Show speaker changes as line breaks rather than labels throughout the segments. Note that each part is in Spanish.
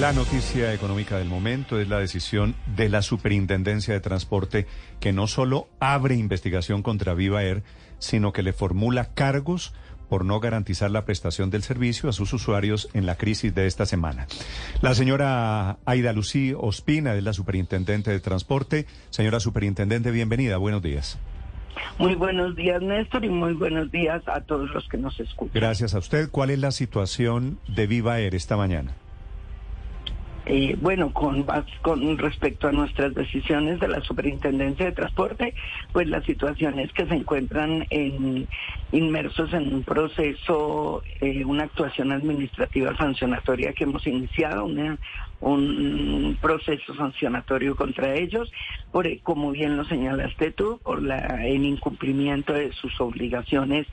La noticia económica del momento es la decisión de la Superintendencia de Transporte que no solo abre investigación contra Viva Air, sino que le formula cargos por no garantizar la prestación del servicio a sus usuarios en la crisis de esta semana. La señora Aida Lucí Ospina es la Superintendente de Transporte. Señora Superintendente, bienvenida. Buenos días.
Muy buenos días, Néstor, y muy buenos días a todos los que nos escuchan.
Gracias a usted. ¿Cuál es la situación de Viva Air esta mañana?
Eh, bueno, con, con respecto a nuestras decisiones de la Superintendencia de Transporte, pues la situación es que se encuentran en, inmersos en un proceso, eh, una actuación administrativa sancionatoria que hemos iniciado, un proceso sancionatorio contra ellos, por, como bien lo señalaste tú, por el incumplimiento de sus obligaciones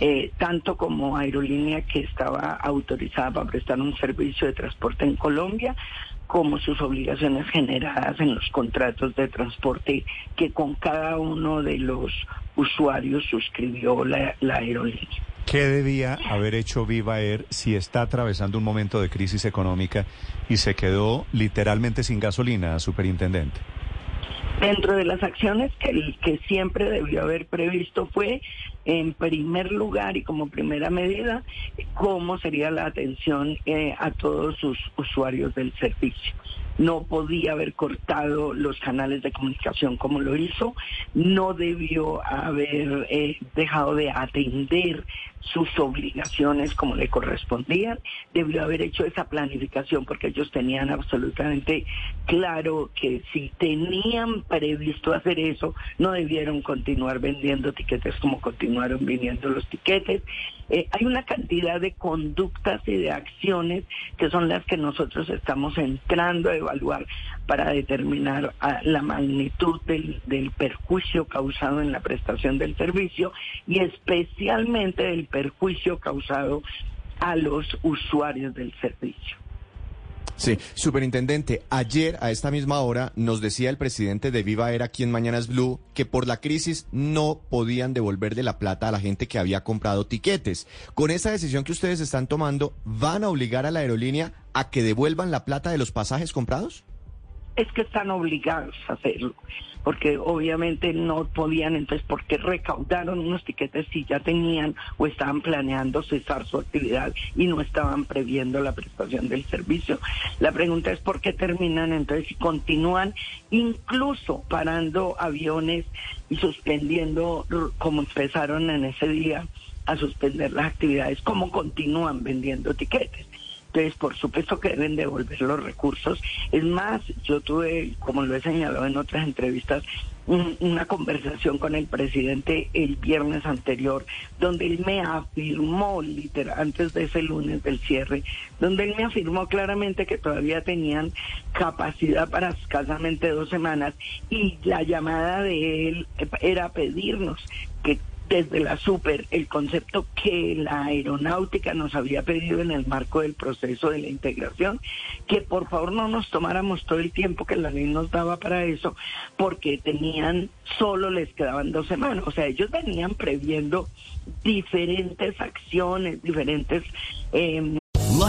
eh, tanto como aerolínea que estaba autorizada para prestar un servicio de transporte en Colombia, como sus obligaciones generadas en los contratos de transporte que con cada uno de los usuarios suscribió la aerolínea.
¿Qué debía haber hecho Viva Air si está atravesando un momento de crisis económica y se quedó literalmente sin gasolina, superintendente?
Dentro de las acciones que, que siempre debió haber previsto fue, en primer lugar y como primera medida, cómo sería la atención eh, a todos sus usuarios del servicio no podía haber cortado los canales de comunicación como lo hizo, no debió haber eh, dejado de atender sus obligaciones como le correspondían, debió haber hecho esa planificación porque ellos tenían absolutamente claro que si tenían previsto hacer eso, no debieron continuar vendiendo tiquetes como continuaron viniendo los tiquetes. Eh, hay una cantidad de conductas y de acciones que son las que nosotros estamos entrando a evaluar para determinar ah, la magnitud del, del perjuicio causado en la prestación del servicio y especialmente del perjuicio causado a los usuarios del servicio.
Sí, superintendente, ayer a esta misma hora nos decía el presidente de Viva Era aquí en Mañanas Blue que por la crisis no podían devolverle la plata a la gente que había comprado tiquetes. Con esa decisión que ustedes están tomando, ¿van a obligar a la aerolínea a que devuelvan la plata de los pasajes comprados?
Es que están obligados a hacerlo porque obviamente no podían, entonces, ¿por qué recaudaron unos tiquetes si ya tenían o estaban planeando cesar su actividad y no estaban previendo la prestación del servicio? La pregunta es por qué terminan entonces y continúan incluso parando aviones y suspendiendo, como empezaron en ese día, a suspender las actividades, cómo continúan vendiendo tiquetes. Entonces, por supuesto que deben devolver los recursos. Es más, yo tuve, como lo he señalado en otras entrevistas, una conversación con el presidente el viernes anterior, donde él me afirmó, literal, antes de ese lunes del cierre, donde él me afirmó claramente que todavía tenían capacidad para escasamente dos semanas y la llamada de él era pedirnos que desde la super el concepto que la aeronáutica nos había pedido en el marco del proceso de la integración, que por favor no nos tomáramos todo el tiempo que la ley nos daba para eso, porque tenían, solo les quedaban dos semanas, o sea, ellos venían previendo diferentes acciones, diferentes... Eh,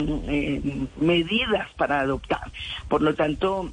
Eh, medidas para adoptar. Por lo tanto,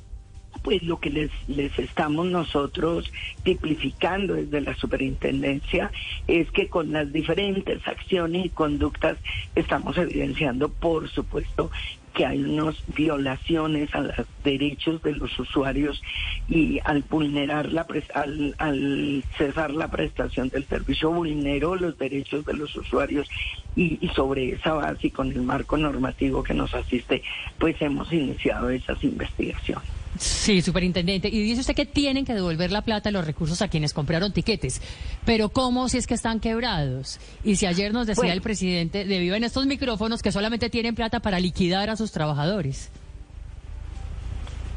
pues lo que les, les estamos nosotros tipificando desde la superintendencia es que con las diferentes acciones y conductas estamos evidenciando, por supuesto, que hay unas violaciones a los derechos de los usuarios y al vulnerar la al, al cesar la prestación del servicio vulneró los derechos de los usuarios y, y, sobre esa base y con el marco normativo que nos asiste pues hemos iniciado esas investigaciones.
Sí, superintendente. Y dice usted que tienen que devolver la plata, los recursos a quienes compraron tiquetes. Pero ¿cómo si es que están quebrados? Y si ayer nos decía
Bueno.
el presidente de Viva en estos micrófonos que solamente tienen plata para liquidar a sus trabajadores.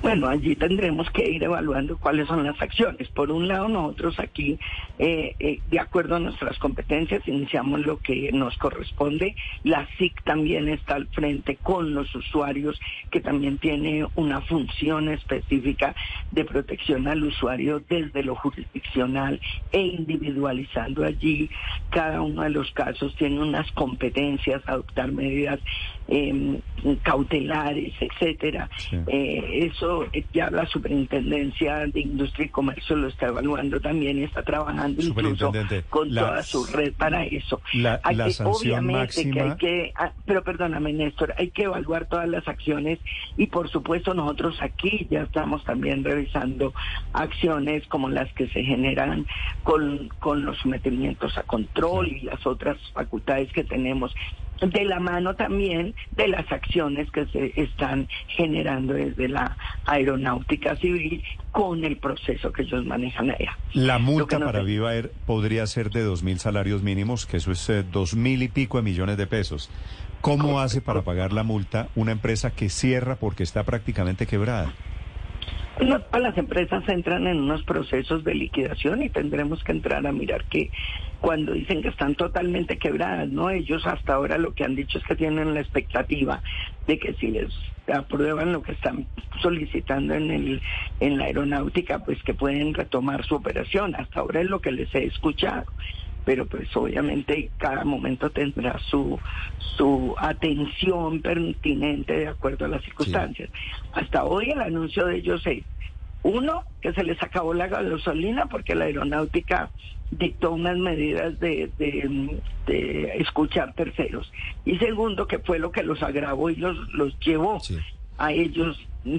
Bueno, allí tendremos que ir evaluando cuáles son las acciones. Por un lado, nosotros aquí, eh, eh, de acuerdo a nuestras competencias, iniciamos lo que nos corresponde. La SIC también está al frente con los usuarios, que también tiene una función específica de protección al usuario desde lo jurisdiccional e individualizando allí cada uno de los casos. Tiene unas competencias, adoptar medidas eh, cautelares, etcétera.
Sí.
Eh, eso eh, ya la Superintendencia de Industria y Comercio lo está evaluando también y está trabajando incluso con
la-
toda su red para eso.
La-
Hay
la
que- obviamente que hay que, ah, pero perdóname Néstor, hay que evaluar todas las acciones y por supuesto nosotros aquí ya estamos también revisando acciones como las que se generan con, con los sometimientos a control y las otras facultades que tenemos de la mano también de las acciones que se están generando desde la aeronáutica civil con el proceso que ellos manejan allá.
La multa
no
para Viva Air podría ser de dos mil salarios mínimos, que eso es eh, dos mil y pico de millones de pesos. ¿Cómo hace para pagar la multa una empresa que cierra porque está prácticamente quebrada?
Todas las empresas entran en unos procesos de liquidación y tendremos que entrar a mirar que cuando dicen que están totalmente quebradas, ¿no? Ellos hasta ahora lo que han dicho es que tienen la expectativa de que si les aprueban lo que están solicitando en el en la aeronáutica, pues que pueden retomar su operación. Hasta ahora es lo que les he escuchado pero pues obviamente cada momento tendrá su su atención pertinente de acuerdo a las circunstancias. Hasta hoy el anuncio de ellos es uno que se les acabó la gasolina porque la aeronáutica dictó unas medidas de, de, de escuchar terceros y segundo que fue lo que los agravó y los los llevó
Sí.
A ellos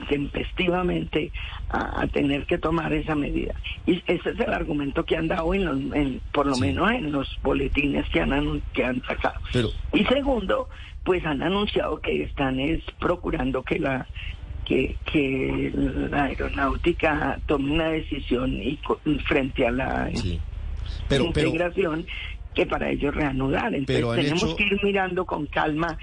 tempestivamente a, a tener que tomar esa medida. Y ese es el argumento que han dado, en los, en- por lo
Sí.
menos en los boletines que han, que han sacado.
Pero-
Y segundo, pues han anunciado que están es procurando que la que, que la aeronáutica tome una decisión y frente a la
Sí. Pero, pero,
integración que para ellos reanudar. Entonces
Pero
tenemos
hecho-
que ir mirando con calma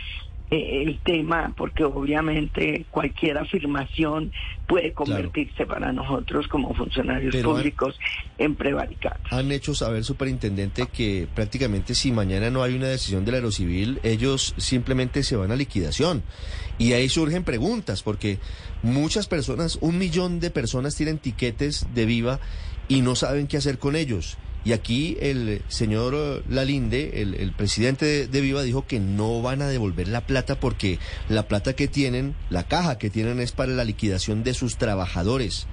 eh, el tema porque obviamente cualquier afirmación puede convertirse para nosotros como funcionarios
Pero han-
públicos en prevaricados.
han hecho saber, superintendente, que prácticamente si mañana no hay una decisión del Aerocivil, ellos simplemente se van a liquidación. Y ahí surgen preguntas, porque muchas personas, un millón de personas tienen tiquetes de viva y no saben qué hacer con ellos. Y aquí el señor eh, Lalinde, el, el presidente de, de Viva, dijo que no van a devolver la plata porque la plata que tienen, la caja que tienen es para la liquidación de sus trabajadores.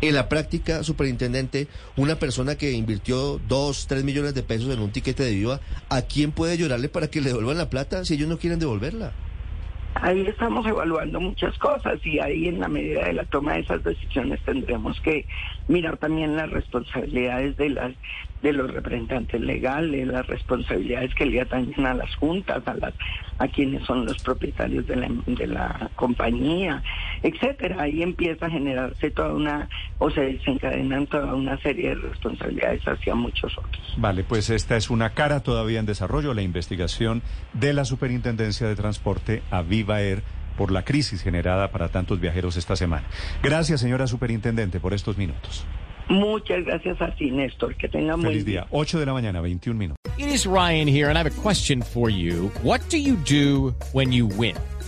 En la práctica, superintendente, una persona que invirtió dos, tres millones de pesos en un tiquete de Viva, ¿a quién puede llorarle para que le devuelvan la plata si ellos no quieren devolverla?
Ahí estamos evaluando muchas cosas y ahí en la medida de la toma de esas decisiones tendremos que mirar también las responsabilidades de las de los representantes legales, las responsabilidades que le atañen a las juntas, a las a quienes son los propietarios de la, de la compañía, etcétera. Ahí empieza a generarse toda una o se desencadenan toda una serie de responsabilidades hacia muchos otros.
Vale, pues esta es una cara todavía en desarrollo, la investigación de la Superintendencia de Transporte a Viva Air por la crisis generada para tantos viajeros esta semana. Gracias, señora Superintendente, por estos minutos.
Muchas gracias a ti, Néstor. Que tengan buen
Feliz día. 8 de la mañana, 21 minutos.
It is Ryan here, and I have a question for you. What do you do when you win?